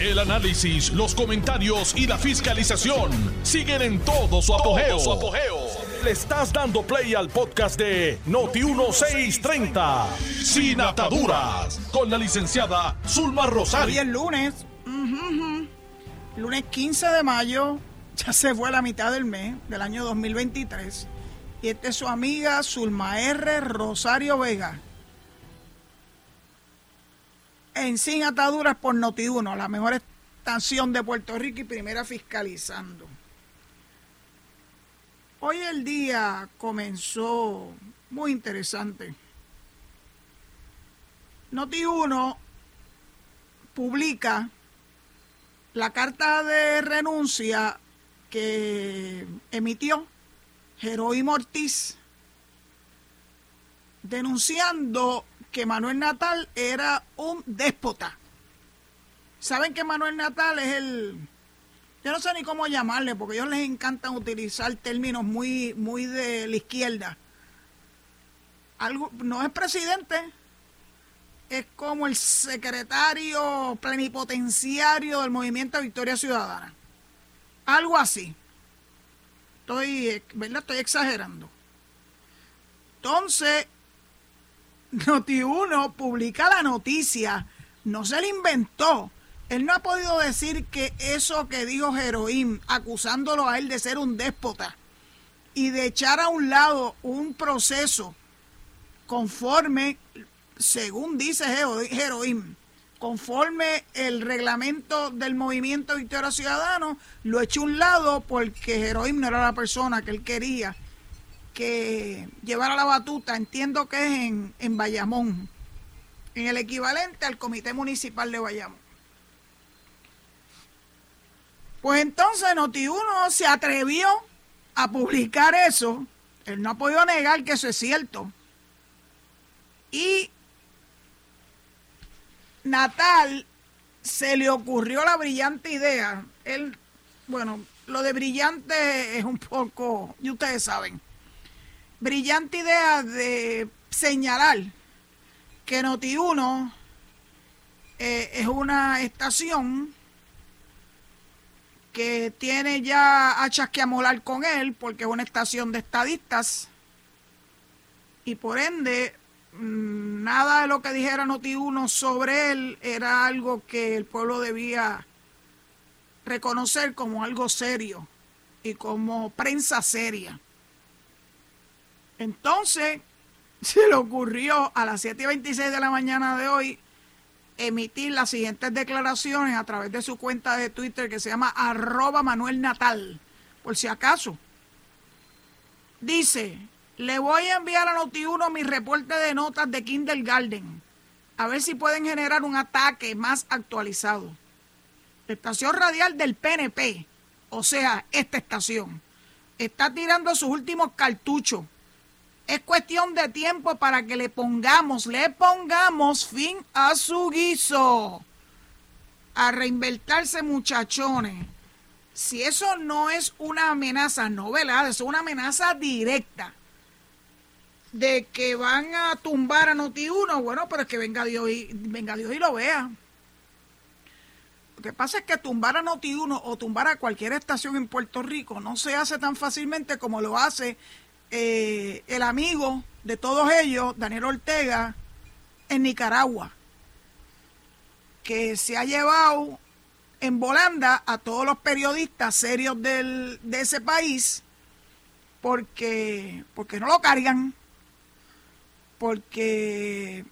El análisis, los comentarios y la fiscalización siguen en todo su apogeo. Le estás dando play al podcast de Noti1630, Sin Ataduras, con la licenciada Zulma Rosario. Hoy es lunes, lunes 15 de mayo, ya se fue la mitad del mes del año 2023. Y esta es su amiga Zulma R. Rosario Vega. En Sin Ataduras por Noti1, la mejor estación de Puerto Rico y primera fiscalizando. Hoy el día comenzó muy interesante. Noti1 publica la carta de renuncia que emitió Jerónimo Ortiz denunciando que Manuel Natal era un déspota. Saben que Manuel Natal es el yo no sé ni cómo llamarle porque a ellos les encantan utilizar términos muy muy de la izquierda. Algo no es presidente, es como el secretario plenipotenciario del movimiento Victoria Ciudadana. Algo así. Estoy, ¿verdad? Estoy exagerando. Entonces, Noti1 publica la noticia, no se la inventó. Él no ha podido decir que eso que dijo Jeroín, acusándolo a él de ser un déspota y de echar a un lado un proceso conforme, según dice Jeroín, conforme el reglamento del movimiento Victoria Ciudadano, lo echó a un lado porque Jeroín no era la persona que él quería que llevara la batuta, entiendo que es en, en Bayamón, en el equivalente al Comité Municipal de Bayamón. Pues entonces Noti1 se atrevió a publicar eso, él no ha podido negar que eso es cierto, y Natal se le ocurrió la brillante idea. Él, bueno, lo de brillante es un poco, y ustedes saben, brillante idea de señalar que Noti1 eh, es una estación que tiene ya hachas que amolar con él porque es una estación de estadistas y por ende mm, nada de lo que dijera Noti1 sobre él era algo que el pueblo debía reconocer como algo serio y como prensa seria. Entonces, se le ocurrió a las 7 y 26 de la mañana de hoy emitir las siguientes declaraciones a través de su cuenta de Twitter que se llama arroba Manuel Natal, por si acaso. Dice, le voy a enviar a Noti1 mi reporte de notas de Kindergarten. A ver si pueden generar un ataque más actualizado. Estación radial del PNP, o sea, esta estación, está tirando sus últimos cartuchos. Es cuestión de tiempo para que le pongamos, le pongamos fin a su guiso. A reinventarse muchachones. Si eso no es una amenaza no velada, es una amenaza directa de que van a tumbar a Noti1, bueno, pero es que venga Dios y, venga Dios y lo vea. Lo que pasa es que tumbar a Noti1 o tumbar a cualquier estación en Puerto Rico no se hace tan fácilmente como lo hace eh, el amigo de todos ellos, Daniel Ortega, en Nicaragua, que se ha llevado en volanda a todos los periodistas serios del, de ese país porque, porque no lo cargan porque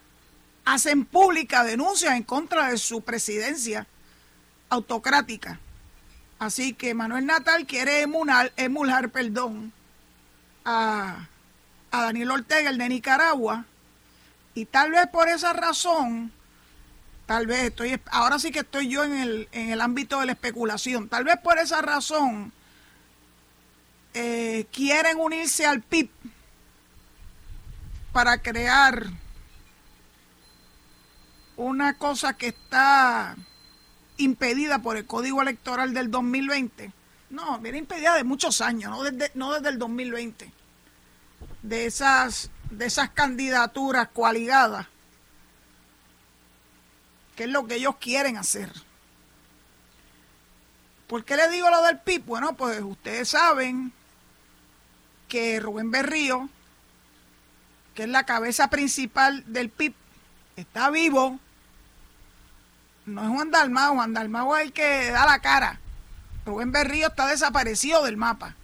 hacen pública denuncias en contra de su presidencia autocrática. Así que Manuel Natal quiere emular, emular perdón, a, a Daniel Ortega, el de Nicaragua, y tal vez por esa razón, tal vez estoy, ahora sí que estoy yo en el, en el ámbito de la especulación, tal vez por esa razón eh, quieren unirse al PIB para crear una cosa que está impedida por el Código Electoral del 2020. No, viene impedida de muchos años, no desde, no desde el 2020. De esas, de esas candidaturas coaligadas, que es lo que ellos quieren hacer. ¿Por qué le digo lo del PIB? Bueno, pues ustedes saben que Rubén Berrío, que es la cabeza principal del PIB, está vivo. No es Juan Dalmau, Juan Dalmau es el que da la cara. Rubén Berrío está desaparecido del mapa.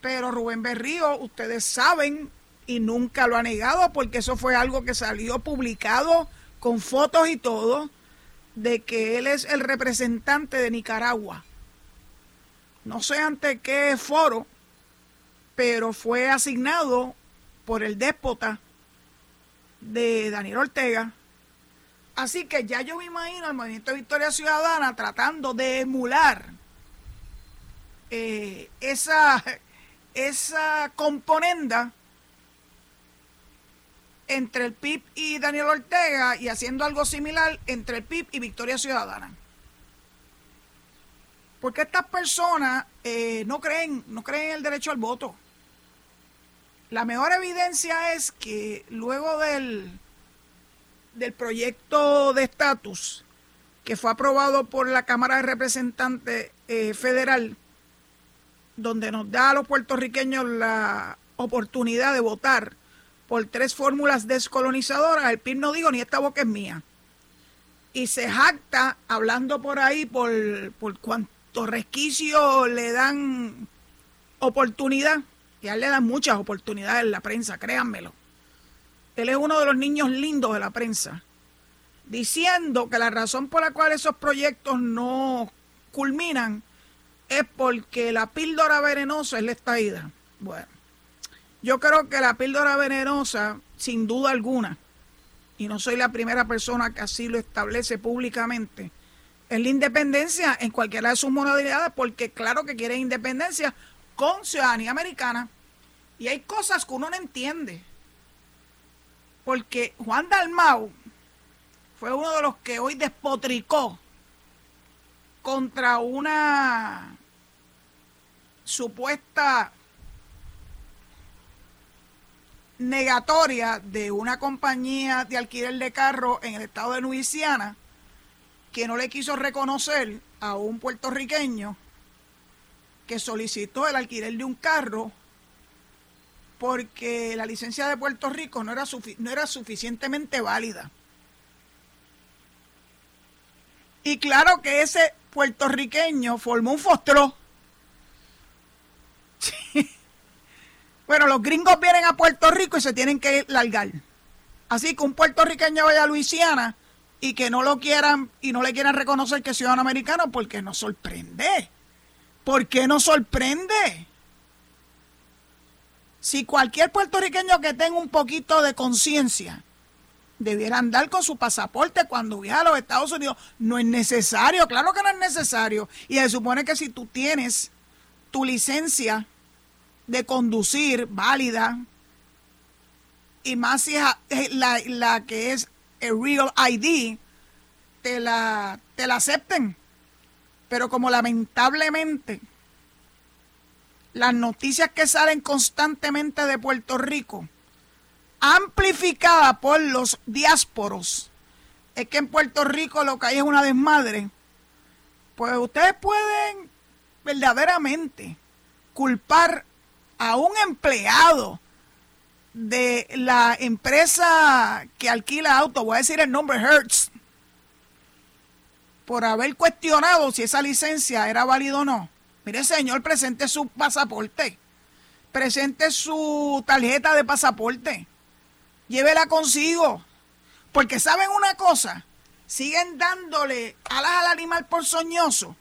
Pero Rubén Berrío, ustedes saben, y nunca lo ha negado, porque eso fue algo que salió publicado con fotos y todo, de que él es el representante de Nicaragua. No sé ante qué foro, pero fue asignado por el déspota de Daniel Ortega. Así que ya yo me imagino al Movimiento de Victoria Ciudadana tratando de emular eh, esa, esa componenda entre el PIB y Daniel Ortega y haciendo algo similar entre el PIB y Victoria Ciudadana. Porque estas personas eh, no creen, no creen en el derecho al voto. La mejor evidencia es que luego del, del proyecto de estatus que fue aprobado por la Cámara de Representantes eh, Federal, donde nos da a los puertorriqueños la oportunidad de votar por tres fórmulas descolonizadoras, el PIB no digo ni esta boca es mía. Y se jacta hablando por ahí por, por cuánto resquicio le dan oportunidad. Y a él le dan muchas oportunidades en la prensa, créanmelo. Él es uno de los niños lindos de la prensa, diciendo que la razón por la cual esos proyectos no culminan es porque la píldora venenosa es la estaída. Bueno, yo creo que la píldora venenosa, sin duda alguna, y no soy la primera persona que así lo establece públicamente, es la independencia en cualquiera de sus modalidades, porque claro que quiere independencia con ciudadanía americana. Y hay cosas que uno no entiende. Porque Juan Dalmau fue uno de los que hoy despotricó contra una supuesta negatoria de una compañía de alquiler de carro en el estado de Luisiana que no le quiso reconocer a un puertorriqueño que solicitó el alquiler de un carro porque la licencia de Puerto Rico no era, no era suficientemente válida. Y claro que ese puertorriqueño formó un fostro. Bueno, los gringos vienen a Puerto Rico y se tienen que largar. Así que un puertorriqueño vaya a Luisiana y que no lo quieran y no le quieran reconocer que es ciudadano americano, porque nos sorprende. ¿Por qué nos sorprende? Si cualquier puertorriqueño que tenga un poquito de conciencia debiera andar con su pasaporte cuando viaja a los Estados Unidos, no es necesario, claro que no es necesario. Y se supone que si tú tienes tu licencia de conducir válida y más si es la, la que es el Real ID, te la, te la acepten. Pero como lamentablemente las noticias que salen constantemente de Puerto Rico, amplificada por los diásporos, es que en Puerto Rico lo que hay es una desmadre, pues ustedes pueden verdaderamente culpar a un empleado de la empresa que alquila auto, voy a decir el nombre Hertz, por haber cuestionado si esa licencia era válida o no. Mire, señor, presente su pasaporte, presente su tarjeta de pasaporte, llévela consigo, porque saben una cosa, siguen dándole alas al animal por soñoso.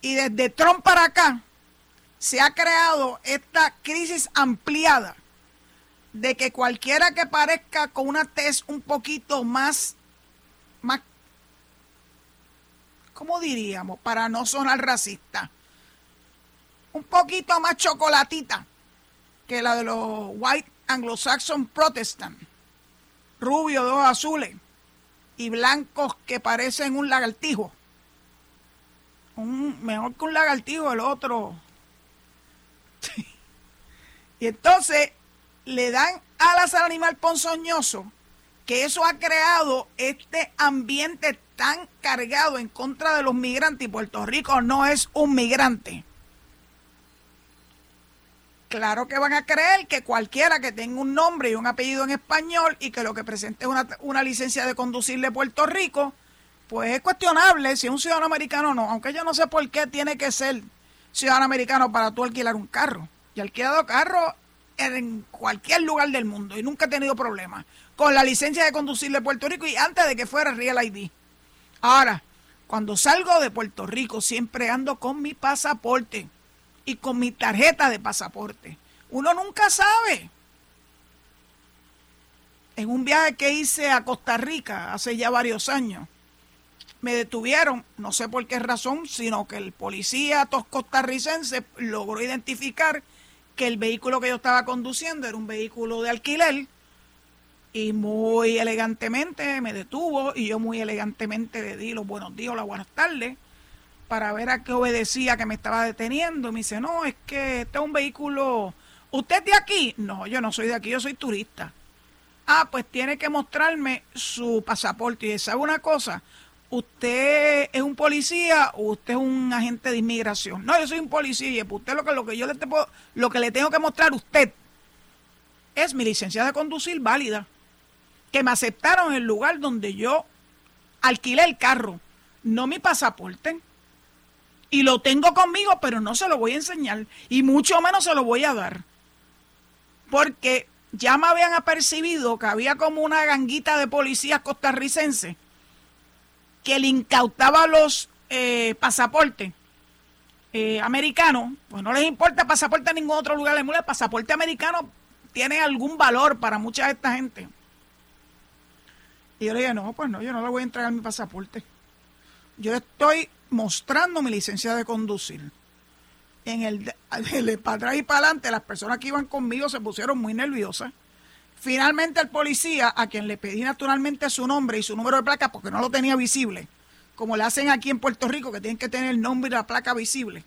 Y desde Trump para acá se ha creado esta crisis ampliada de que cualquiera que parezca con una tez un poquito más, más, ¿cómo diríamos? Para no sonar racista, un poquito más chocolatita que la de los White Anglo-Saxon Protestant, rubio, dos azules y blancos que parecen un lagartijo. Un, mejor que un lagartijo, el otro y entonces le dan alas al animal ponzoñoso que eso ha creado este ambiente tan cargado en contra de los migrantes y Puerto Rico no es un migrante. Claro que van a creer que cualquiera que tenga un nombre y un apellido en español y que lo que presente es una, una licencia de conducir de Puerto Rico, pues es cuestionable si es un ciudadano americano o no, aunque yo no sé por qué tiene que ser ciudadano americano para tú alquilar un carro. Yo he alquilado carro en cualquier lugar del mundo y nunca he tenido problemas con la licencia de conducir de Puerto Rico y antes de que fuera Real ID. Ahora, cuando salgo de Puerto Rico siempre ando con mi pasaporte y con mi tarjeta de pasaporte. Uno nunca sabe. En un viaje que hice a Costa Rica hace ya varios años, me detuvieron, no sé por qué razón, sino que el policía costarricense logró identificar que el vehículo que yo estaba conduciendo era un vehículo de alquiler y muy elegantemente me detuvo y yo muy elegantemente le di los buenos días las buenas tardes para ver a qué obedecía que me estaba deteniendo. Me dice, no, es que este es un vehículo... ¿Usted es de aquí? No, yo no soy de aquí, yo soy turista. Ah, pues tiene que mostrarme su pasaporte. Y ¿sabe una cosa? Usted es un policía o usted es un agente de inmigración. No, yo soy un policía y usted lo que, lo que yo le tengo, lo que le tengo que mostrar a usted es mi licencia de conducir válida, que me aceptaron el lugar donde yo alquilé el carro, no mi pasaporte. Y lo tengo conmigo, pero no se lo voy a enseñar y mucho menos se lo voy a dar. Porque ya me habían apercibido que había como una ganguita de policías costarricenses que le incautaba los eh, pasaportes eh, americanos, pues no les importa pasaporte en ningún otro lugar del mundo, el pasaporte americano tiene algún valor para mucha de esta gente. Y yo le dije, no, pues no, yo no le voy a entregar mi pasaporte. Yo estoy mostrando mi licencia de conducir. En el, el para atrás y para adelante, las personas que iban conmigo se pusieron muy nerviosas Finalmente el policía, a quien le pedí naturalmente su nombre y su número de placa porque no lo tenía visible, como le hacen aquí en Puerto Rico, que tienen que tener el nombre y la placa visible.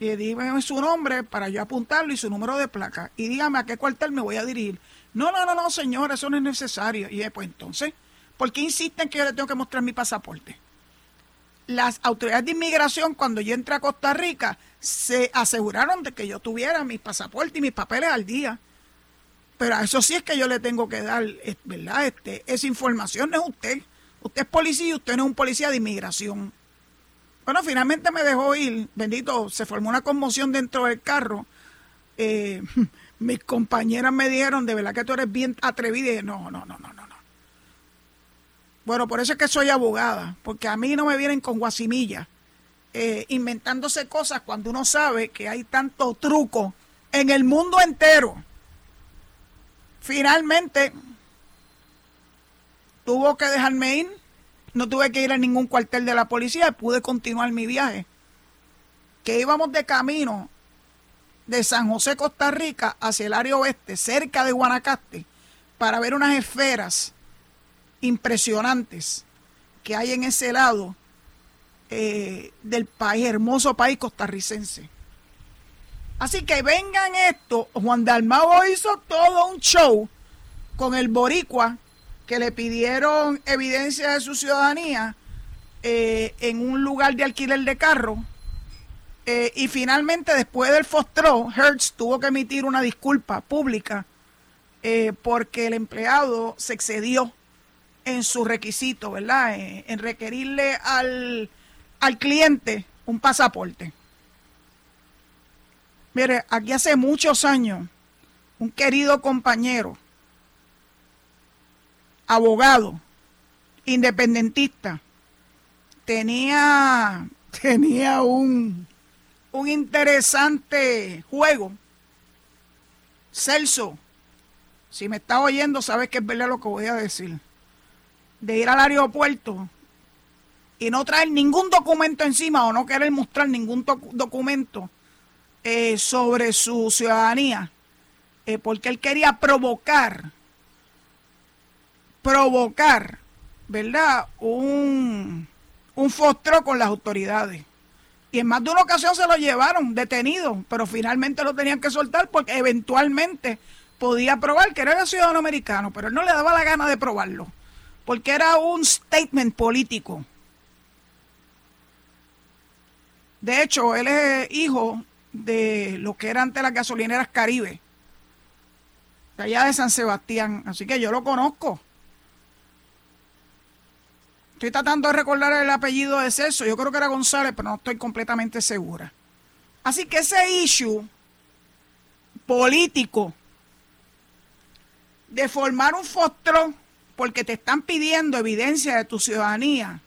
Y dime su nombre para yo apuntarlo y su número de placa. Y dígame a qué cuartel me voy a dirigir. No, no, no, no, señor, eso no es necesario. Y pues entonces, ¿por qué insisten que yo le tengo que mostrar mi pasaporte? Las autoridades de inmigración, cuando yo entré a Costa Rica, se aseguraron de que yo tuviera mis pasaportes y mis papeles al día. Pero a eso sí es que yo le tengo que dar, ¿verdad? Este, esa información no es usted. Usted es policía y usted no es un policía de inmigración. Bueno, finalmente me dejó ir. Bendito, se formó una conmoción dentro del carro. Eh, mis compañeras me dijeron, de verdad que tú eres bien atrevida. Y dije, no, no, no, no, no. Bueno, por eso es que soy abogada, porque a mí no me vienen con guasimilla, eh, inventándose cosas cuando uno sabe que hay tanto truco en el mundo entero. Finalmente, tuvo que dejarme ir. No tuve que ir a ningún cuartel de la policía. Pude continuar mi viaje. Que íbamos de camino de San José, Costa Rica, hacia el área oeste, cerca de Guanacaste, para ver unas esferas impresionantes que hay en ese lado eh, del país, hermoso país costarricense. Así que vengan esto, Juan Dalmao hizo todo un show con el boricua que le pidieron evidencia de su ciudadanía eh, en un lugar de alquiler de carro. Eh, y finalmente, después del fostro, Hertz tuvo que emitir una disculpa pública eh, porque el empleado se excedió en su requisito, ¿verdad? en requerirle al, al cliente un pasaporte. Mire, aquí hace muchos años, un querido compañero, abogado, independentista, tenía, tenía un, un interesante juego. Celso, si me está oyendo, sabes que es verdad lo que voy a decir. De ir al aeropuerto y no traer ningún documento encima o no querer mostrar ningún documento eh, sobre su ciudadanía, eh, porque él quería provocar, provocar, ¿verdad? Un, un fostro con las autoridades. Y en más de una ocasión se lo llevaron detenido, pero finalmente lo tenían que soltar porque eventualmente podía probar que era ciudadano americano, pero él no le daba la gana de probarlo, porque era un statement político. De hecho, él es hijo de lo que era antes las gasolineras Caribe, de allá de San Sebastián, así que yo lo conozco. Estoy tratando de recordar el apellido de Celso, yo creo que era González, pero no estoy completamente segura. Así que ese issue político de formar un fostro porque te están pidiendo evidencia de tu ciudadanía,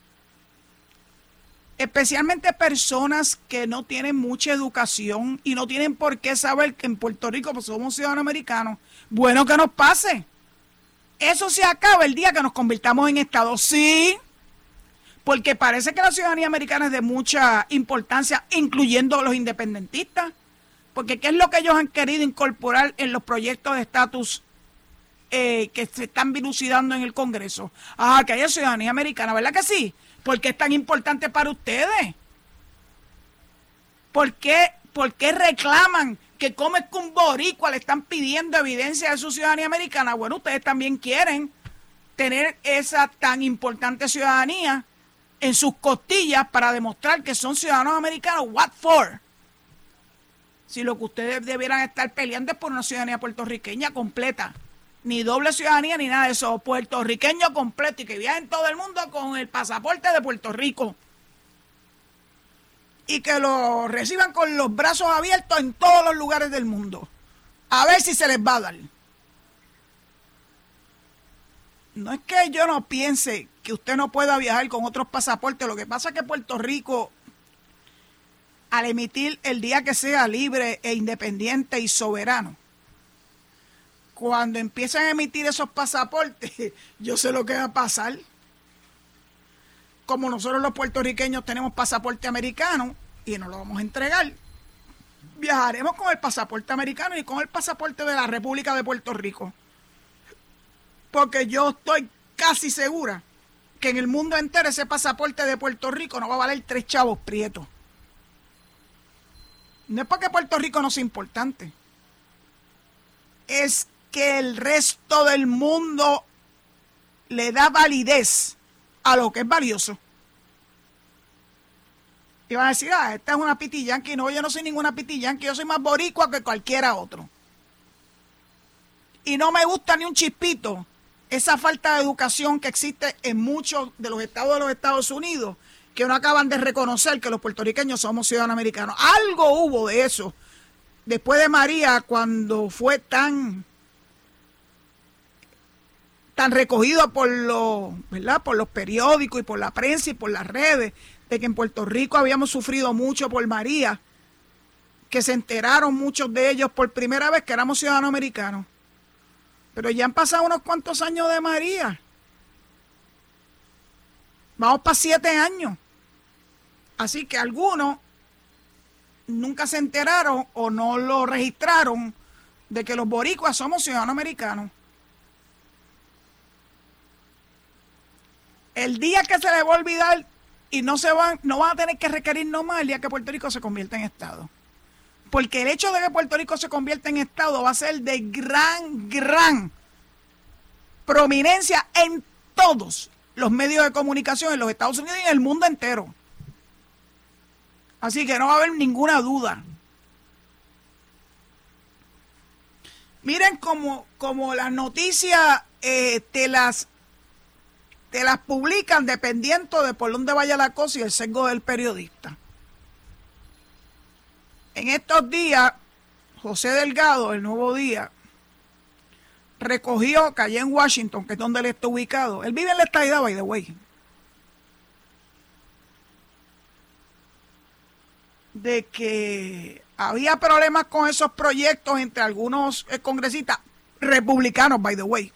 especialmente personas que no tienen mucha educación y no tienen por qué saber que en Puerto Rico pues, somos ciudadanos americanos, bueno que nos pase. Eso se acaba el día que nos convirtamos en Estado. Sí, porque parece que la ciudadanía americana es de mucha importancia, incluyendo los independentistas, porque ¿qué es lo que ellos han querido incorporar en los proyectos de estatus eh, que se están dilucidando en el Congreso? Ah, que haya ciudadanía americana, ¿verdad que sí? ¿Por qué es tan importante para ustedes? ¿Por qué, por qué reclaman que como es que un boricua le están pidiendo evidencia de su ciudadanía americana? Bueno, ustedes también quieren tener esa tan importante ciudadanía en sus costillas para demostrar que son ciudadanos americanos. What for? Si lo que ustedes debieran estar peleando es por una ciudadanía puertorriqueña completa. Ni doble ciudadanía ni nada de eso. Puertorriqueño completo y que viajen todo el mundo con el pasaporte de Puerto Rico. Y que lo reciban con los brazos abiertos en todos los lugares del mundo. A ver si se les va a dar. No es que yo no piense que usted no pueda viajar con otros pasaportes. Lo que pasa es que Puerto Rico, al emitir el día que sea libre e independiente y soberano, cuando empiezan a emitir esos pasaportes, yo sé lo que va a pasar. Como nosotros los puertorriqueños tenemos pasaporte americano y nos lo vamos a entregar, viajaremos con el pasaporte americano y con el pasaporte de la República de Puerto Rico. Porque yo estoy casi segura que en el mundo entero ese pasaporte de Puerto Rico no va a valer tres chavos prietos. No es porque Puerto Rico no sea importante. Es que el resto del mundo le da validez a lo que es valioso. Y van a decir, ah, esta es una piti No, yo no soy ninguna piti yo soy más boricua que cualquiera otro. Y no me gusta ni un chispito esa falta de educación que existe en muchos de los estados de los Estados Unidos, que no acaban de reconocer que los puertorriqueños somos ciudadanos americanos. Algo hubo de eso después de María, cuando fue tan tan recogido por los, ¿verdad? por los periódicos y por la prensa y por las redes, de que en Puerto Rico habíamos sufrido mucho por María, que se enteraron muchos de ellos por primera vez que éramos ciudadanos americanos. Pero ya han pasado unos cuantos años de María. Vamos para siete años. Así que algunos nunca se enteraron o no lo registraron de que los boricuas somos ciudadanos americanos. El día que se les va a olvidar y no se van, no van a tener que requerir nomás el día que Puerto Rico se convierta en Estado. Porque el hecho de que Puerto Rico se convierta en Estado va a ser de gran, gran prominencia en todos los medios de comunicación en los Estados Unidos y en el mundo entero. Así que no va a haber ninguna duda. Miren como, como las noticias eh, te, las, te las publican dependiendo de por dónde vaya la cosa y el sesgo del periodista. En estos días, José Delgado, el nuevo día, recogió, cayó en Washington, que es donde él está ubicado. Él vive en la estadidad, by the way. De que había problemas con esos proyectos entre algunos eh, congresistas republicanos, by the way.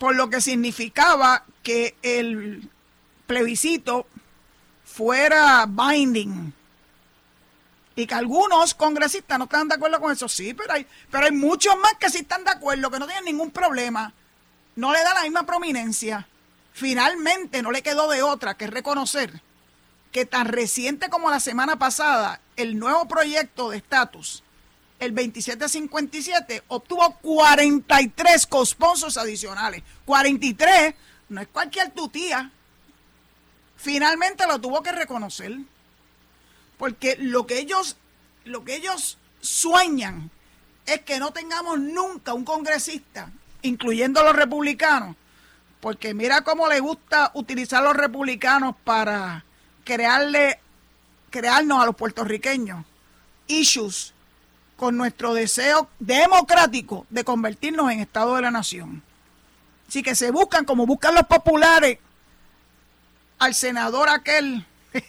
Por lo que significaba que el plebiscito fuera binding. Y que algunos congresistas no están de acuerdo con eso, sí, pero hay, pero hay muchos más que sí están de acuerdo, que no tienen ningún problema. No le da la misma prominencia. Finalmente no le quedó de otra que reconocer que tan reciente como la semana pasada, el nuevo proyecto de estatus, el 2757, obtuvo 43 cosponsors adicionales. 43 no es cualquier tutía. Finalmente lo tuvo que reconocer. Porque lo que ellos, lo que ellos sueñan es que no tengamos nunca un congresista, incluyendo los republicanos, porque mira cómo le gusta utilizar a los republicanos para crearle, crearnos a los puertorriqueños issues con nuestro deseo democrático de convertirnos en Estado de la Nación. Así que se buscan, como buscan los populares, al senador aquel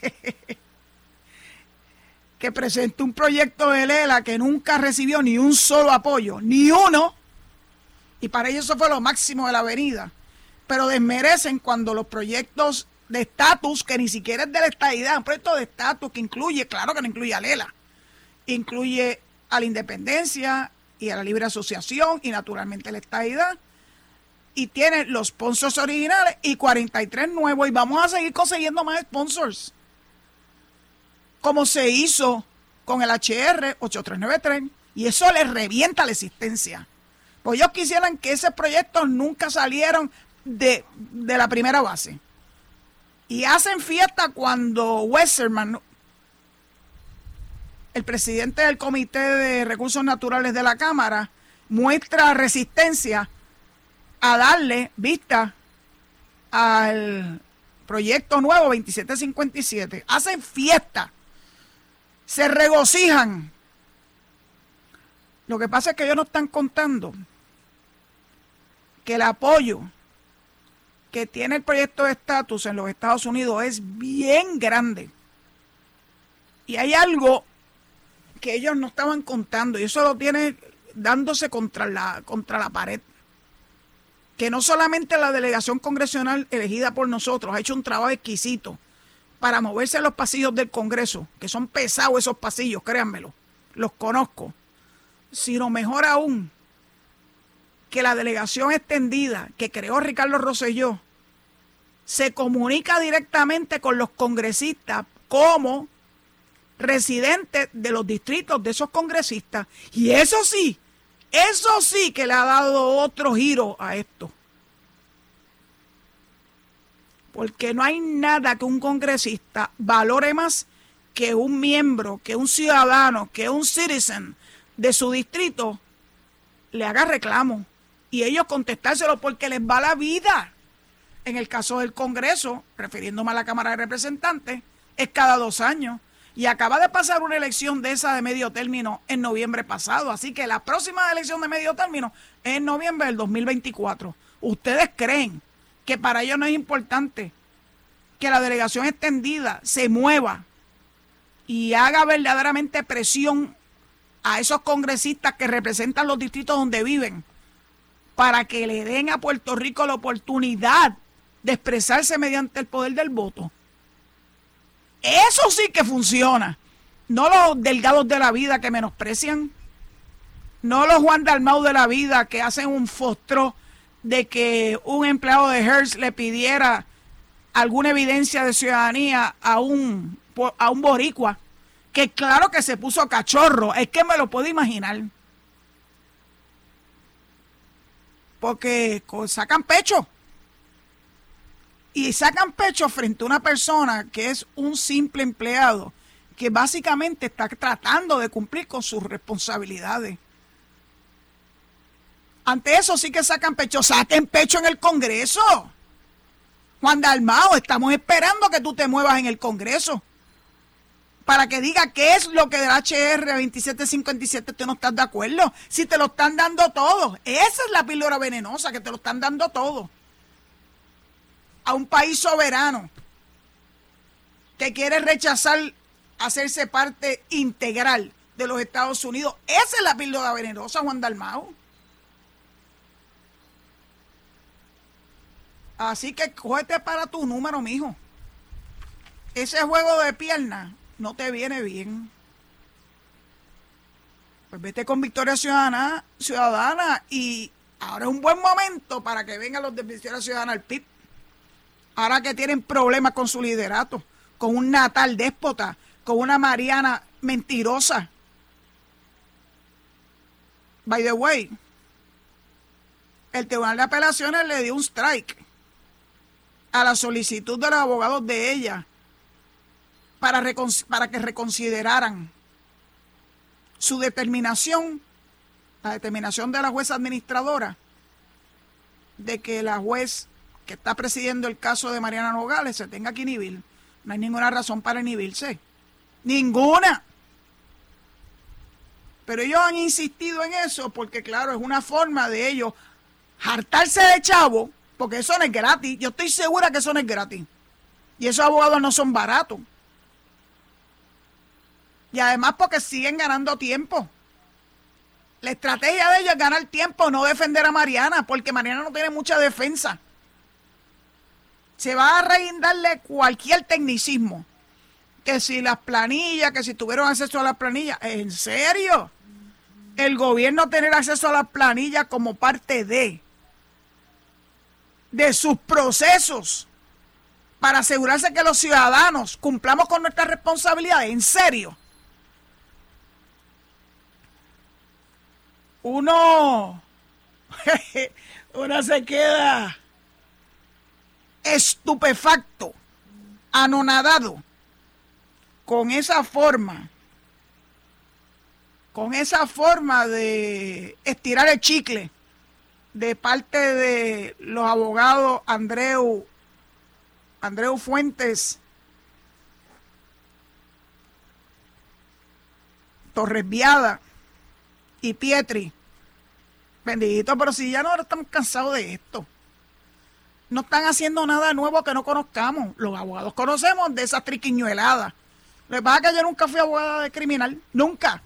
que presentó un proyecto de Lela que nunca recibió ni un solo apoyo, ni uno, y para ellos eso fue lo máximo de la avenida. Pero desmerecen cuando los proyectos de estatus, que ni siquiera es de la estadidad, un proyecto de estatus que incluye, claro que no incluye a Lela, incluye a la independencia y a la libre asociación y naturalmente la estadidad, y tiene los sponsors originales y 43 nuevos, y vamos a seguir consiguiendo más sponsors como se hizo con el HR 8393, y eso les revienta la existencia. Pues ellos quisieran que esos proyectos nunca salieron de, la primera base. Y hacen fiesta cuando Westerman, el presidente del Comité de Recursos Naturales de la Cámara, muestra resistencia a darle vista al proyecto nuevo 2757. Hacen fiesta se regocijan. Lo que pasa es que ellos no están contando que el apoyo que tiene el proyecto de estatus en los Estados Unidos es bien grande. Y hay algo que ellos no estaban contando y eso lo tiene dándose contra la, contra la pared. Que no solamente la delegación congresional elegida por nosotros ha hecho un trabajo exquisito, para moverse a los pasillos del Congreso, que son pesados esos pasillos, créanmelo, los conozco, sino mejor aún, que la delegación extendida que creó Ricardo Rosselló se comunica directamente con los congresistas como residentes de los distritos de esos congresistas. Y eso sí, eso sí que le ha dado otro giro a esto porque no hay nada que un congresista valore más que un miembro, que un ciudadano, que un citizen de su distrito le haga reclamo y ellos contestárselo porque les va la vida. En el caso del Congreso, refiriéndome a la Cámara de Representantes, es cada dos años. Y acaba de pasar una elección de esa de medio término en noviembre pasado. Así que la próxima elección de medio término es en noviembre del 2024. ¿Ustedes creen que para ellos no es importante que la delegación extendida se mueva y haga verdaderamente presión a esos congresistas que representan los distritos donde viven para que le den a Puerto Rico la oportunidad de expresarse mediante el poder del voto. Eso sí que funciona. No los delgados de la vida que menosprecian. No los Juan Dalmau de la vida que hacen un fostro de que un empleado de Hertz le pidiera alguna evidencia de ciudadanía a un, a un boricua, que claro que se puso cachorro, es que me lo puedo imaginar. Porque sacan pecho. Y sacan pecho frente a una persona que es un simple empleado, que básicamente está tratando de cumplir con sus responsabilidades. Ante eso sí que sacan pecho, saquen pecho en el Congreso. Juan Dalmao, estamos esperando que tú te muevas en el Congreso para que diga qué es lo que del HR 2757 tú no estás de acuerdo. Si te lo están dando todo. Esa es la píldora venenosa, que te lo están dando todo. A un país soberano que quiere rechazar hacerse parte integral de los Estados Unidos. Esa es la píldora venenosa, Juan Dalmao. Así que cógete para tu número, mijo. Ese juego de piernas no te viene bien. Pues vete con Victoria Ciudadana, Ciudadana y ahora es un buen momento para que vengan los de Victoria Ciudadana al PIB. Ahora que tienen problemas con su liderato, con un Natal déspota, con una Mariana mentirosa. By the way, el Tribunal de Apelaciones le dio un strike a la solicitud de los abogados de ella para, que reconsideraran su determinación, la determinación de la jueza administradora, de que la juez que está presidiendo el caso de Mariana Nogales se tenga que inhibir. No hay ninguna razón para inhibirse. Ninguna. Pero ellos han insistido en eso porque, claro, es una forma de ellos hartarse de chavo, porque eso no es gratis. Yo estoy segura que eso no es gratis. Y esos abogados no son baratos. Y además porque siguen ganando tiempo. La estrategia de ellos es ganar tiempo, no defender a Mariana, porque Mariana no tiene mucha defensa. Se va a reindarle cualquier tecnicismo. Que si las planillas, que si tuvieron acceso a las planillas. ¿En serio? El gobierno tener acceso a las planillas como parte de de sus procesos para asegurarse que los ciudadanos cumplamos con nuestras responsabilidades. En serio. Uno, uno se queda estupefacto, anonadado con esa forma, con esa forma de estirar el chicle de parte de los abogados Andreu, Andreu Fuentes, Torres Viada y Pietri. Bendito, pero si ya no estamos cansados de esto. No están haciendo nada nuevo que no conozcamos. Los abogados conocemos de esas triquiñueladas. Lo que pasa que yo nunca fui abogada de criminal. Nunca.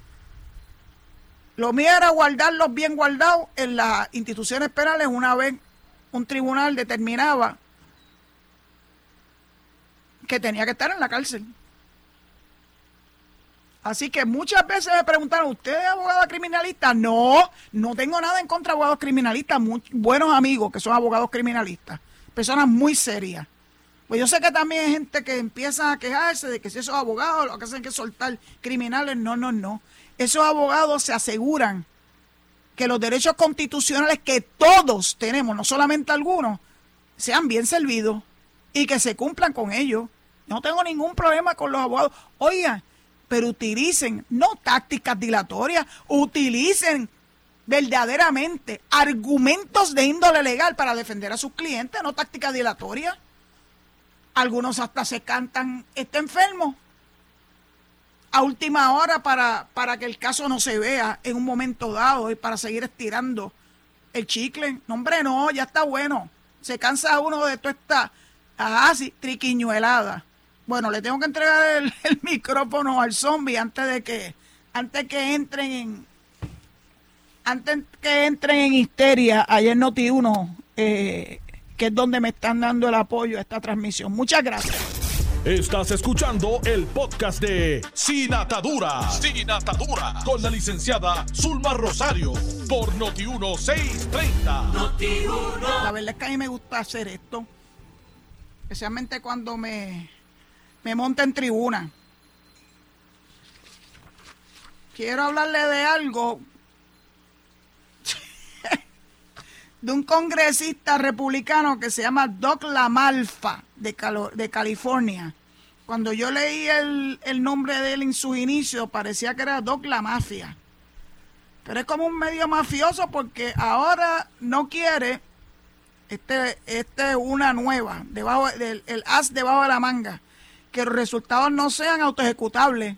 Lo mío era guardarlos bien guardados en las instituciones penales una vez un tribunal determinaba que tenía que estar en la cárcel. Así que muchas veces me preguntaron, ¿usted es abogado criminalista? No, no tengo nada en contra de abogados criminalistas, buenos amigos que son abogados criminalistas, personas muy serias. Pues yo sé que también hay gente que empieza a quejarse de que si esos abogados lo que hacen que soltar criminales, no, no, no esos abogados se aseguran que los derechos constitucionales que todos tenemos, no solamente algunos, sean bien servidos y que se cumplan con ellos. No tengo ningún problema con los abogados. Oigan, pero utilicen no tácticas dilatorias, utilicen verdaderamente argumentos de índole legal para defender a sus clientes, no tácticas dilatorias. Algunos hasta se cantan, está enfermo, a última hora para, para que el caso no se vea en un momento dado y para seguir estirando el chicle. No, hombre, no, ya está bueno. Se cansa uno de toda esta, triquiñuelada. Bueno, le tengo que entregar el, micrófono al zombie antes de que, antes que entren en, antes que entren en histeria, ayer Noti 1, eh, que es donde me están dando el apoyo a esta transmisión. Muchas gracias. Estás escuchando el podcast de Sin Atadura. Sin Atadura. Con la licenciada Zulma Rosario. Por Noti1630. Noti la verdad es que a mí me gusta hacer esto. Especialmente cuando me, me monta en tribuna. Quiero hablarle de algo. De un congresista republicano que se llama Doc Lamalfa de, de California. Cuando yo leí el, nombre de él en su inicio, parecía que era Doc la Mafia. Pero es como un medio mafioso porque ahora no quiere este, este una nueva, debajo del el as debajo de la manga, que los resultados no sean autoejecutables.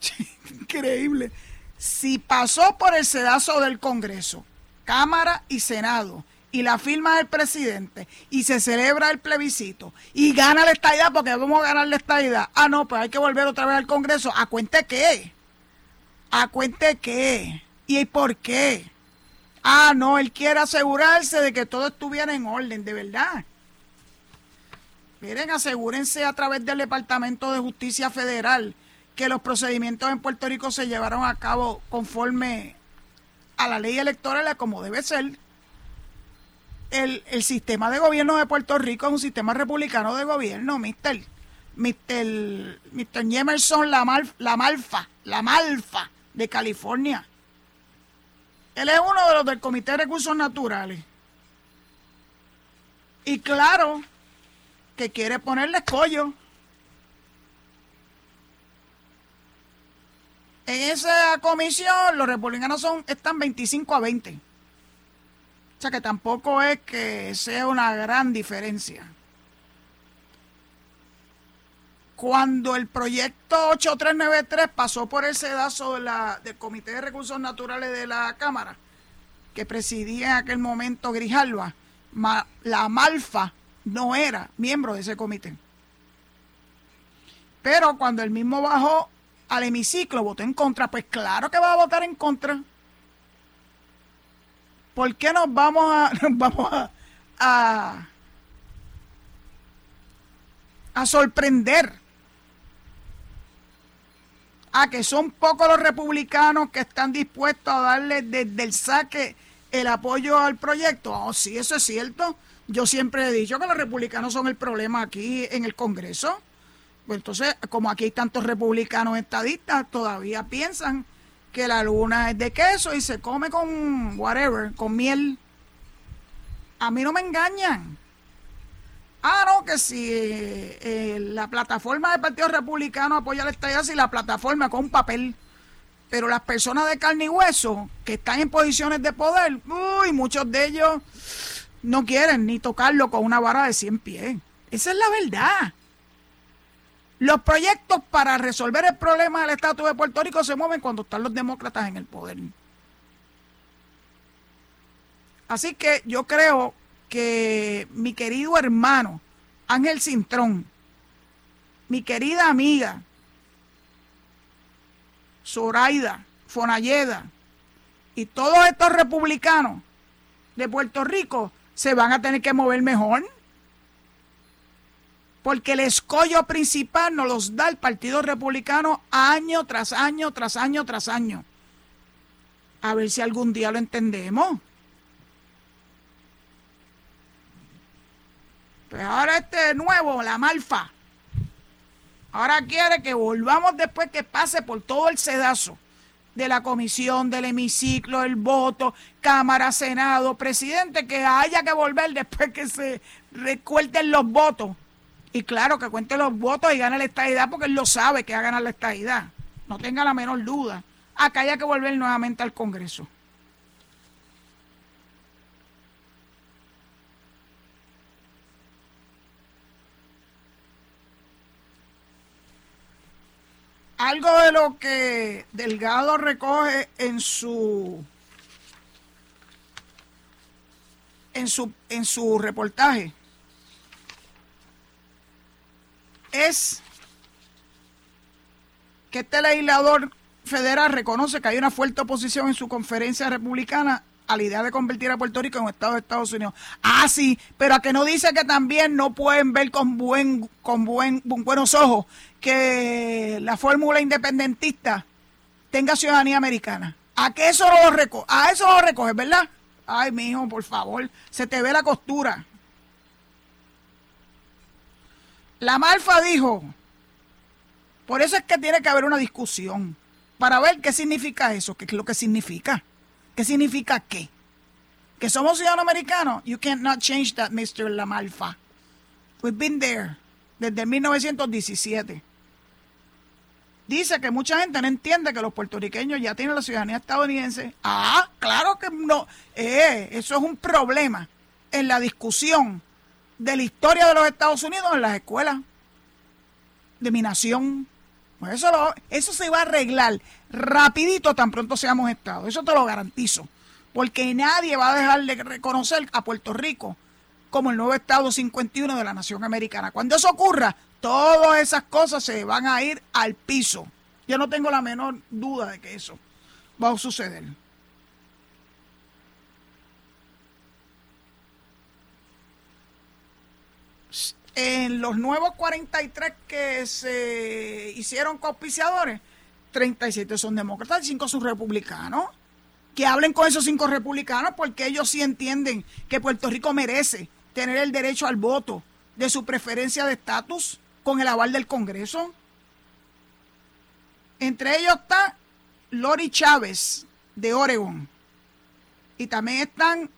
Increíble. Si pasó por el sedazo del Congreso, Cámara y Senado, y la firma del presidente y se celebra el plebiscito y gana la estadidad porque vamos a ganar la estadidad. Ah, no, pues hay que volver otra vez al Congreso. ¿A cuente qué? ¿A cuente qué? ¿Y por qué? Ah, no, él quiere asegurarse de que todo estuviera en orden, de verdad. Miren, asegúrense a través del Departamento de Justicia Federal que los procedimientos en Puerto Rico se llevaron a cabo conforme a la ley electoral como debe ser el, sistema de gobierno de Puerto Rico es un sistema republicano de gobierno, mister. Mr. Mr. Jemerson la, la Malfa, la Malfa de California. Él es uno de los del Comité de Recursos Naturales. Y claro que quiere ponerle escollo. En esa comisión los republicanos son, están 25 a 20. O sea que tampoco es que sea una gran diferencia. Cuando el proyecto 8393 pasó por el sedazo de la, del Comité de Recursos Naturales de la Cámara, que presidía en aquel momento Grijalva, la Malfa no era miembro de ese comité. Pero cuando el mismo bajó al hemiciclo, votó en contra, pues claro que va a votar en contra. ¿Por qué nos vamos a, vamos a, a, a sorprender? a que son pocos los republicanos que están dispuestos a darle desde el saque el apoyo al proyecto. Oh, sí, eso es cierto. Yo siempre he dicho que los republicanos son el problema aquí en el Congreso. Pues entonces, como aquí hay tantos republicanos estadistas, todavía piensan que la luna es de queso y se come con whatever, con miel. A mí no me engañan. Ah, no, que si eh, la plataforma del Partido Republicano apoya la estadía, si la plataforma con un papel. Pero las personas de carne y hueso que están en posiciones de poder, uy, muchos de ellos no quieren ni tocarlo con una vara de 100 pies. Esa es la verdad. Los proyectos para resolver el problema del estatus de Puerto Rico se mueven cuando están los demócratas en el poder. Así que yo creo que mi querido hermano Ángel Cintrón, mi querida amiga Zoraida Fonalleda y todos estos republicanos de Puerto Rico se van a tener que mover mejor. Porque el escollo principal nos los da el Partido Republicano año tras año, tras año, tras año. A ver si algún día lo entendemos. Pues ahora este nuevo, la Malfa, ahora quiere que volvamos después que pase por todo el sedazo de la comisión, del hemiciclo, el voto, Cámara, Senado, presidente, que haya que volver después que se recuerden los votos. Y claro, que cuente los votos y gane la estadidad porque él lo sabe que va a ganar la estadidad. No tenga la menor duda. Acá haya que volver nuevamente al Congreso. algo de lo que Delgado recoge en su en su en su reportaje es que este legislador federal reconoce que hay una fuerte oposición en su conferencia republicana a la idea de convertir a Puerto Rico en un estado de Estados Unidos. Ah, sí, pero a que no dice que también no pueden ver con buen con buen con buenos ojos que la fórmula independentista tenga ciudadanía americana. ¿A qué eso lo recoge? A eso lo recoge, ¿verdad? Ay, mijo, por favor, se te ve la costura. La Malfa dijo, por eso es que tiene que haber una discusión para ver qué significa eso, qué es lo que significa. ¿Qué significa qué? Que somos ciudadanos americanos. You cannot change that, Mr. Lamalfa. We've been there desde 1917. Dice que mucha gente no entiende que los puertorriqueños ya tienen la ciudadanía estadounidense. Ah, claro que no. Eh, eso es un problema en la discusión de la historia de los Estados Unidos en las escuelas de mi nación. Pues eso, eso se va a arreglar rapidito tan pronto seamos Estado. Eso te lo garantizo. Porque nadie va a dejar de reconocer a Puerto Rico como el nuevo Estado 51 de la nación americana. Cuando eso ocurra, todas esas cosas se van a ir al piso. Yo no tengo la menor duda de que eso va a suceder. En los nuevos 43 que se hicieron auspiciadores, 37 son demócratas y 5 son republicanos. Que hablen con esos 5 republicanos porque ellos sí entienden que Puerto Rico merece tener el derecho al voto de su preferencia de estatus con el aval del Congreso. Entre ellos está Lori Chávez de Oregon. Y también están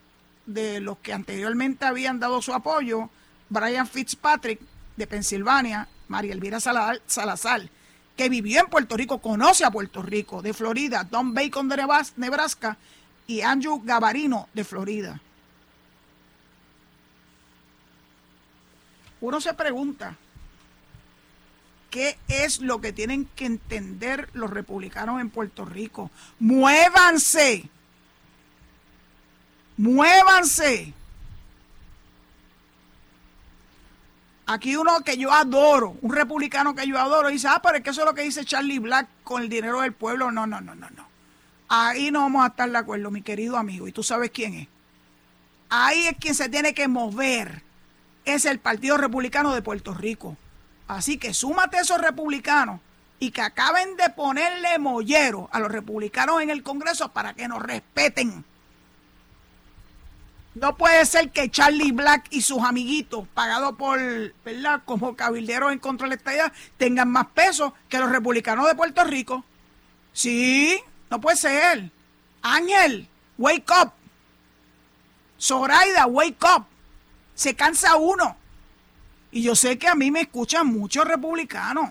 de los que anteriormente habían dado su apoyo, Brian Fitzpatrick de Pensilvania, María Elvira Salazar, que vivió en Puerto Rico, conoce a Puerto Rico, de Florida, Don Bacon de Nebraska y Andrew Gabarino de Florida. Uno se pregunta, ¿qué es lo que tienen que entender los republicanos en Puerto Rico? Muévanse, muévanse. Aquí uno que yo adoro, un republicano que yo adoro, dice, ah, pero es que eso es lo que dice Charlie Black con el dinero del pueblo. No, no, no, no, no. Ahí no vamos a estar de acuerdo, mi querido amigo. Y tú sabes quién es. Ahí es quien se tiene que mover. Es el Partido Republicano de Puerto Rico. Así que súmate a esos republicanos y que acaben de ponerle mollero a los republicanos en el Congreso para que nos respeten. No puede ser que Charlie Black y sus amiguitos, pagados por, ¿verdad?, como cabilderos en contra de la estadía, tengan más peso que los republicanos de Puerto Rico. Sí, no puede ser. Ángel, wake up. Zoraida, wake up. Se cansa uno. Y yo sé que a mí me escuchan muchos republicanos.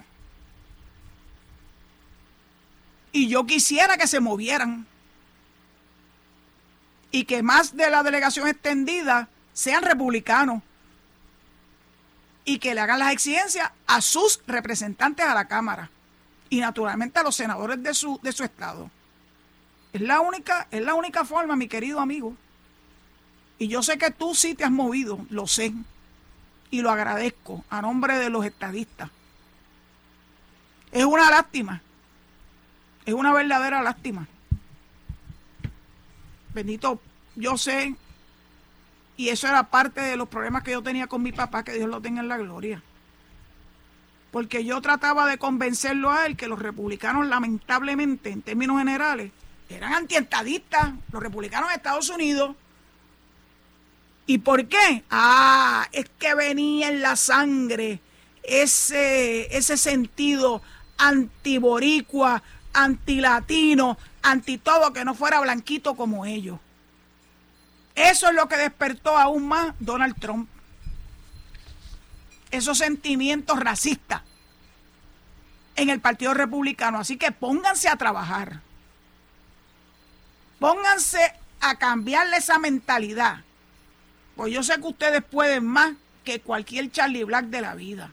Y yo quisiera que se movieran y que más de la delegación extendida sean republicanos y que le hagan las exigencias a sus representantes a la Cámara y naturalmente a los senadores de su, de su estado. Es la única, es la única forma, mi querido amigo. Y yo sé que tú sí te has movido, lo sé. Y lo agradezco a nombre de los estadistas. Es una lástima. Es una verdadera lástima bendito, yo sé, y eso era parte de los problemas que yo tenía con mi papá, que Dios lo tenga en la gloria. Porque yo trataba de convencerlo a él que los republicanos, lamentablemente, en términos generales, eran antiestadistas, los republicanos de Estados Unidos. ¿Y por qué? Ah, es que venía en la sangre ese, ese sentido antiboricua, antilatino, anti todo que no fuera blanquito como ellos. Eso es lo que despertó aún más Donald Trump. Esos sentimientos racistas en el Partido Republicano. Así que pónganse a trabajar. Pónganse a cambiarle esa mentalidad. Pues yo sé que ustedes pueden más que cualquier Charlie Black de la vida.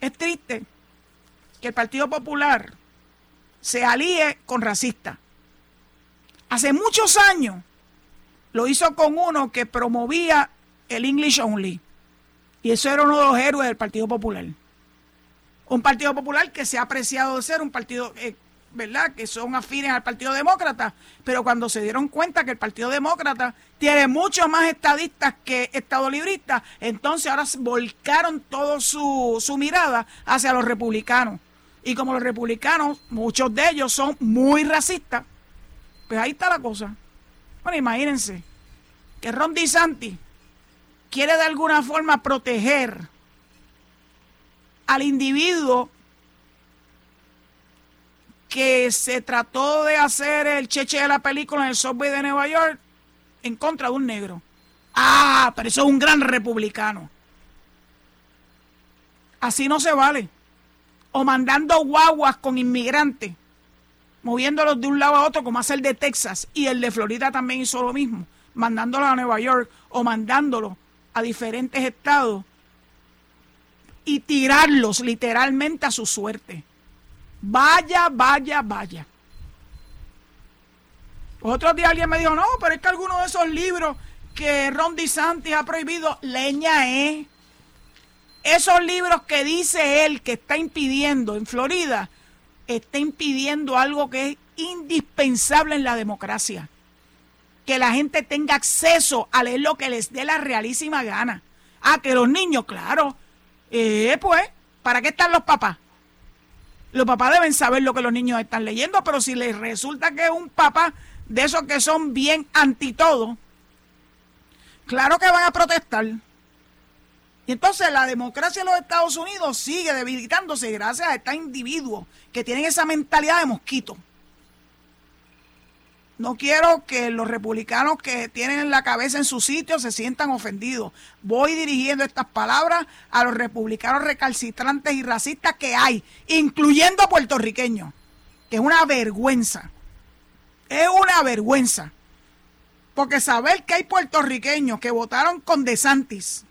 Es triste que el Partido Popular se alíe con racistas. Hace muchos años lo hizo con uno que promovía el English Only. Y eso era uno de los héroes del Partido Popular. Un Partido Popular que se ha apreciado de ser un partido, eh, ¿verdad?, que son afines al Partido Demócrata. Pero cuando se dieron cuenta que el Partido Demócrata tiene muchos más estadistas que estadolibristas, entonces ahora volcaron toda su, su mirada hacia los republicanos. Y como los republicanos, muchos de ellos son muy racistas, pues ahí está la cosa. Bueno, imagínense que Ron DeSantis quiere de alguna forma proteger al individuo que se trató de hacer el cheche de la película en el subway de Nueva York en contra de un negro. Ah, pero eso es un gran republicano. Así no se vale o mandando guaguas con inmigrantes, moviéndolos de un lado a otro, como hace el de Texas, y el de Florida también hizo lo mismo, mandándolos a Nueva York o mandándolos a diferentes estados y tirarlos literalmente a su suerte. Vaya, vaya, vaya. Otro día alguien me dijo, no, pero es que algunos de esos libros que Ron DeSantis ha prohibido, leña es esos libros que dice él que está impidiendo en Florida, está impidiendo algo que es indispensable en la democracia. Que la gente tenga acceso a leer lo que les dé la realísima gana. Ah, que los niños, claro. Eh, pues, ¿para qué están los papás? Los papás deben saber lo que los niños están leyendo, pero si les resulta que un papá de esos que son bien anti todo, claro que van a protestar. Y entonces la democracia de los Estados Unidos sigue debilitándose gracias a estos individuos que tienen esa mentalidad de mosquito. No quiero que los republicanos que tienen la cabeza en su sitio se sientan ofendidos. Voy dirigiendo estas palabras a los republicanos recalcitrantes y racistas que hay, incluyendo puertorriqueños, que es una vergüenza. Es una vergüenza. Porque saber que hay puertorriqueños que votaron con DeSantis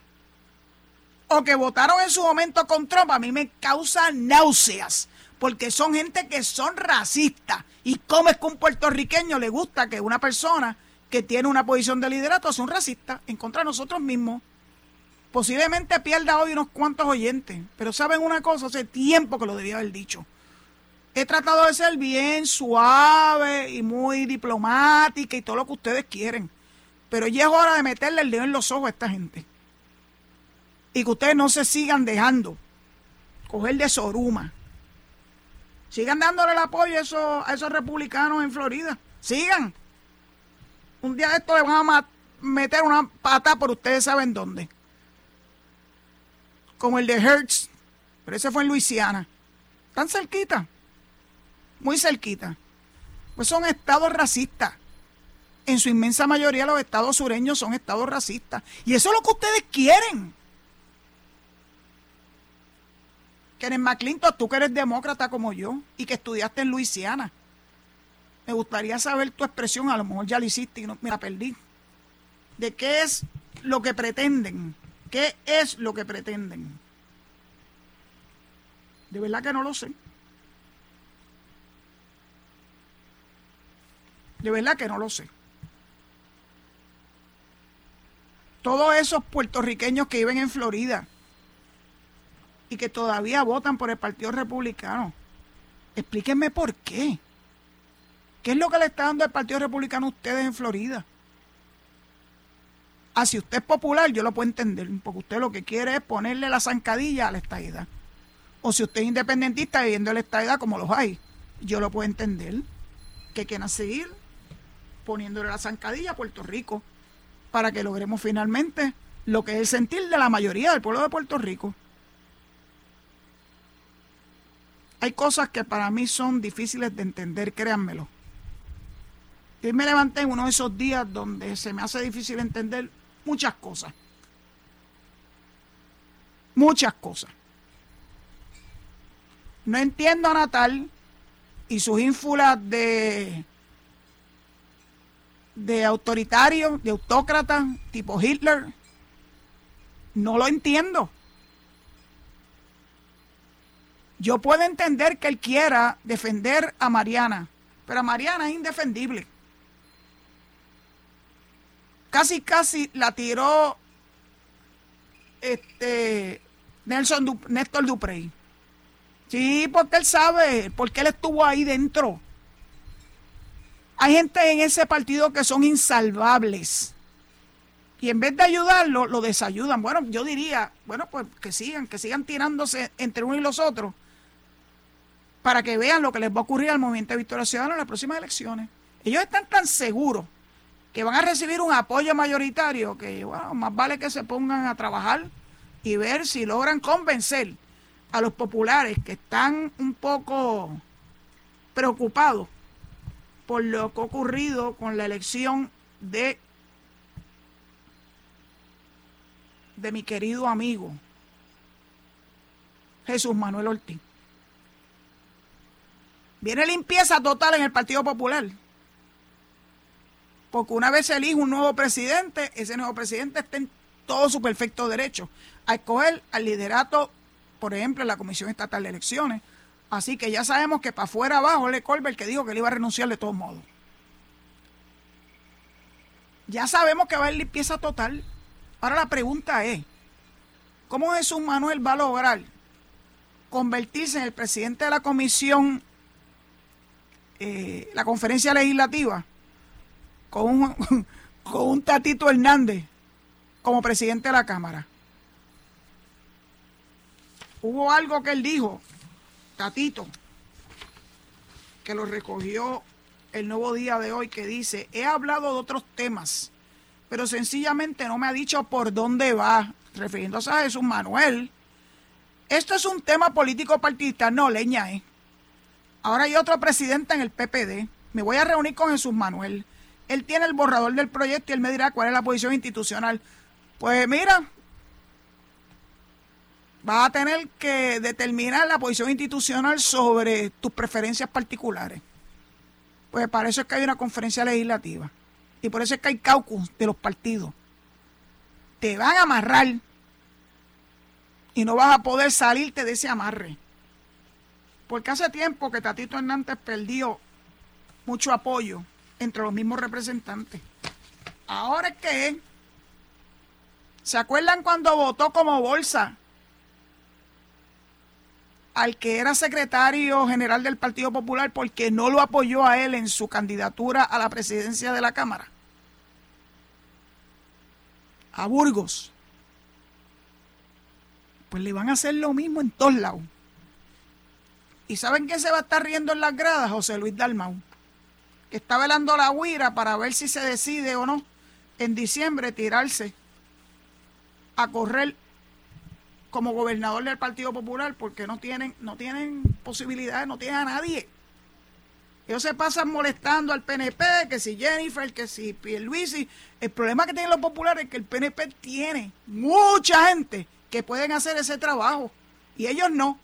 o que votaron en su momento con Trump a mí me causa náuseas. Porque son gente que son racistas ¿Y cómo es que un puertorriqueño le gusta que una persona que tiene una posición de liderato sea un racista en contra de nosotros mismos? Posiblemente pierda hoy unos cuantos oyentes, pero saben una cosa, hace tiempo que lo debía haber dicho. He tratado de ser bien suave y muy diplomática y todo lo que ustedes quieren, pero ya es hora de meterle el dedo en los ojos a esta gente. Y que ustedes no se sigan dejando coger de soruma Sigan dándole el apoyo a esos, republicanos en Florida. Sigan. Un día esto le van a meter una pata por ustedes saben dónde. Como el de Hertz. Pero ese fue en Luisiana. Tan cerquita. Muy cerquita. Pues son estados racistas. En su inmensa mayoría los estados sureños son estados racistas. Y eso es lo que ustedes quieren. Kenneth McClinton, tú que eres demócrata como yo y que estudiaste en Luisiana. Me gustaría saber tu expresión, a lo mejor ya la hiciste y no, me la perdí. ¿De qué es lo que pretenden? ¿Qué es lo que pretenden? De verdad que no lo sé. De verdad que no lo sé. Todos esos puertorriqueños que viven en Florida, y que todavía votan por el Partido Republicano. Explíquenme por qué. ¿Qué es lo que le está dando el Partido Republicano a ustedes en Florida? Ah, si usted es popular, yo lo puedo entender, porque usted lo que quiere es ponerle la zancadilla a la estadidad. O si usted es independentista viviendo la estadidad como los hay, yo lo puedo entender. Que quieran seguir poniéndole la zancadilla a Puerto Rico para que logremos finalmente lo que es el sentir de la mayoría del pueblo de Puerto Rico. Hay cosas que para mí son difíciles de entender, créanmelo. Y me levanté en uno de esos días donde se me hace difícil entender muchas cosas. Muchas cosas. No entiendo a Natal y sus ínfulas de, de autoritario, de autócrata, tipo Hitler. No lo entiendo. Yo puedo entender que él quiera defender a Mariana, pero Mariana es indefendible. Casi, casi la tiró este Nelson Néstor Duprey. Sí, porque él sabe, porque él estuvo ahí dentro. Hay gente en ese partido que son insalvables. Y en vez de ayudarlo, lo desayudan. Bueno, yo diría, bueno, pues que sigan, que sigan tirándose entre uno y los otros para que vean lo que les va a ocurrir al movimiento de Victoria Ciudadana en las próximas elecciones. Ellos están tan seguros que van a recibir un apoyo mayoritario que, bueno, más vale que se pongan a trabajar y ver si logran convencer a los populares que están un poco preocupados por lo que ha ocurrido con la elección de de mi querido amigo Jesús Manuel Ortiz. Viene limpieza total en el Partido Popular. Porque una vez se elige un nuevo presidente, ese nuevo presidente está en todo su perfecto derecho a escoger al liderato, por ejemplo, en la Comisión Estatal de Elecciones. Así que ya sabemos que para afuera abajo le Colbert que dijo que le iba a renunciar de todos modos. Ya sabemos que va a haber limpieza total. Ahora la pregunta es, ¿cómo Jesús Manuel va a lograr convertirse en el presidente de la Comisión eh, la conferencia legislativa con un, con un Tatito Hernández como presidente de la Cámara. Hubo algo que él dijo, Tatito, que lo recogió el nuevo día de hoy, que dice, he hablado de otros temas, pero sencillamente no me ha dicho por dónde va. refiriéndose a Jesús Manuel. Esto es un tema político partidista, no leña, ¿eh? Ahora hay otro presidente en el PPD. Me voy a reunir con Jesús Manuel. Él tiene el borrador del proyecto y él me dirá cuál es la posición institucional. Pues mira, vas a tener que determinar la posición institucional sobre tus preferencias particulares. Pues para eso es que hay una conferencia legislativa. Y por eso es que hay caucus de los partidos. Te van a amarrar y no vas a poder salirte de ese amarre. Porque hace tiempo que Tatito Hernández perdió mucho apoyo entre los mismos representantes. Ahora es que, ¿se acuerdan cuando votó como bolsa al que era secretario general del Partido Popular porque no lo apoyó a él en su candidatura a la presidencia de la Cámara? A Burgos. Pues le van a hacer lo mismo en todos lados. ¿Y saben quién se va a estar riendo en las gradas? José Luis Dalmau, que está velando la huira para ver si se decide o no en diciembre tirarse a correr como gobernador del Partido Popular porque no tienen, no tienen posibilidades, no tienen a nadie. Ellos se pasan molestando al PNP, que si Jennifer, que si Pierluisi. El problema que tienen los populares es que el PNP tiene mucha gente que pueden hacer ese trabajo y ellos no.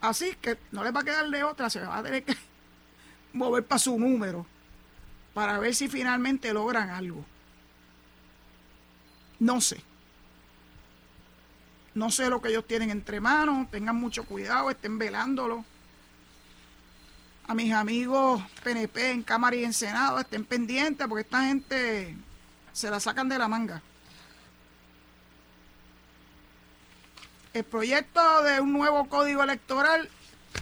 Así que no les va a quedar de otra, se va a tener que mover para su número para ver si finalmente logran algo. No sé. No sé lo que ellos tienen entre manos, tengan mucho cuidado, estén velándolo. A mis amigos PNP en Cámara y en Senado, estén pendientes porque esta gente se la sacan de la manga. El proyecto de un nuevo código electoral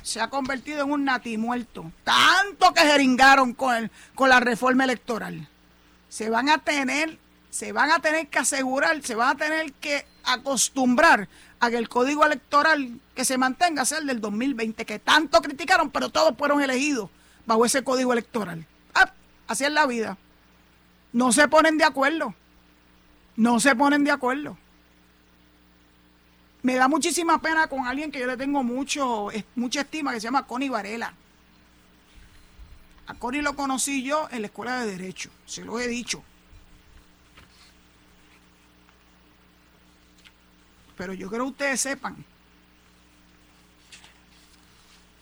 se ha convertido en un natimuerto. Tanto que jeringaron con, con la reforma electoral. Se van a tener, se van a tener que asegurar, se van a tener que acostumbrar a que el código electoral que se mantenga sea el del 2020, que tanto criticaron, pero todos fueron elegidos bajo ese código electoral. Ah, así es la vida. No se ponen de acuerdo. No se ponen de acuerdo me da muchísima pena con alguien que yo le tengo mucho, mucha estima, que se llama Connie Varela. A Connie lo conocí yo en la escuela de Derecho, se lo he dicho. Pero yo creo que ustedes sepan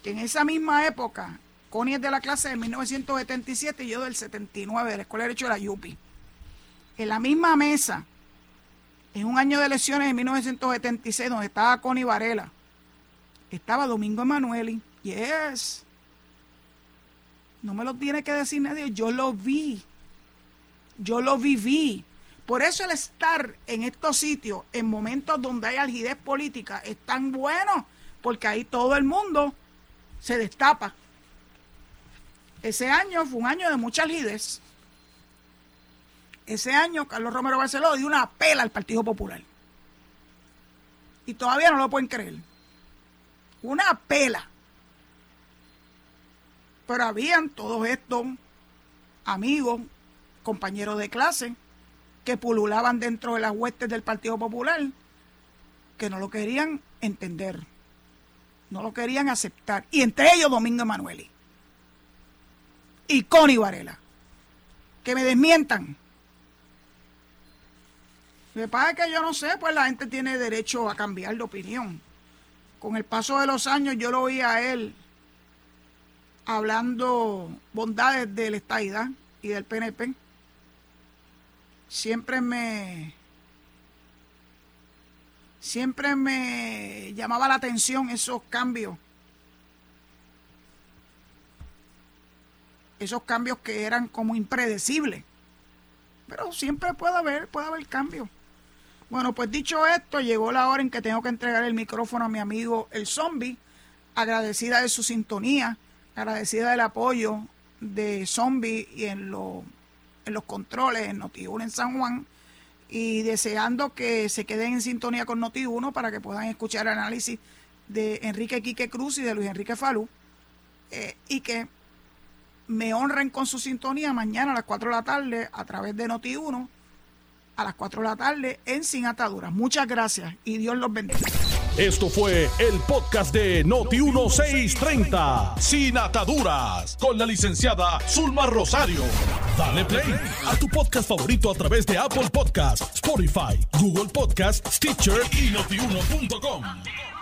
que en esa misma época, Connie es de la clase de 1977 y yo del 79, de la Escuela de Derecho de la Yupi. En la misma mesa en un año de elecciones en 1976, donde estaba Connie Varela, estaba Domingo Emanueli. Yes. No me lo tiene que decir nadie, yo lo vi. Yo lo viví. Por eso el estar en estos sitios, en momentos donde hay algidez política, es tan bueno, porque ahí todo el mundo se destapa. Ese año fue un año de mucha algidez. Ese año Carlos Romero Barceló dio una pela al Partido Popular. Y todavía no lo pueden creer. Una pela. Pero habían todos estos amigos, compañeros de clase, que pululaban dentro de las huestes del Partido Popular, que no lo querían entender, no lo querían aceptar. Y entre ellos Domingo Emanueli y Connie Varela. Que me desmientan. Me pasa que yo no sé, pues la gente tiene derecho a cambiar de opinión. Con el paso de los años yo lo oí a él hablando bondades del Estaidad y del PNP. Siempre me siempre me llamaba la atención esos cambios. Esos cambios que eran como impredecibles. Pero siempre puede haber, puede haber cambios. Bueno, pues dicho esto, llegó la hora en que tengo que entregar el micrófono a mi amigo el zombie, agradecida de su sintonía, agradecida del apoyo de zombie y en, en los controles en Noti1 en San Juan y deseando que se queden en sintonía con Noti1 para que puedan escuchar el análisis de Enrique Quique Cruz y de Luis Enrique Falú eh, y que me honren con su sintonía mañana a las 4 de la tarde a través de Noti1 a las 4 de la tarde en Sin Ataduras. Muchas gracias y Dios los bendiga. Esto fue el podcast de Noti1630, Sin Ataduras, con la licenciada Zulma Rosario. Dale play a tu podcast favorito a través de Apple Podcasts, Spotify, Google Podcasts, Stitcher y notiuno.com.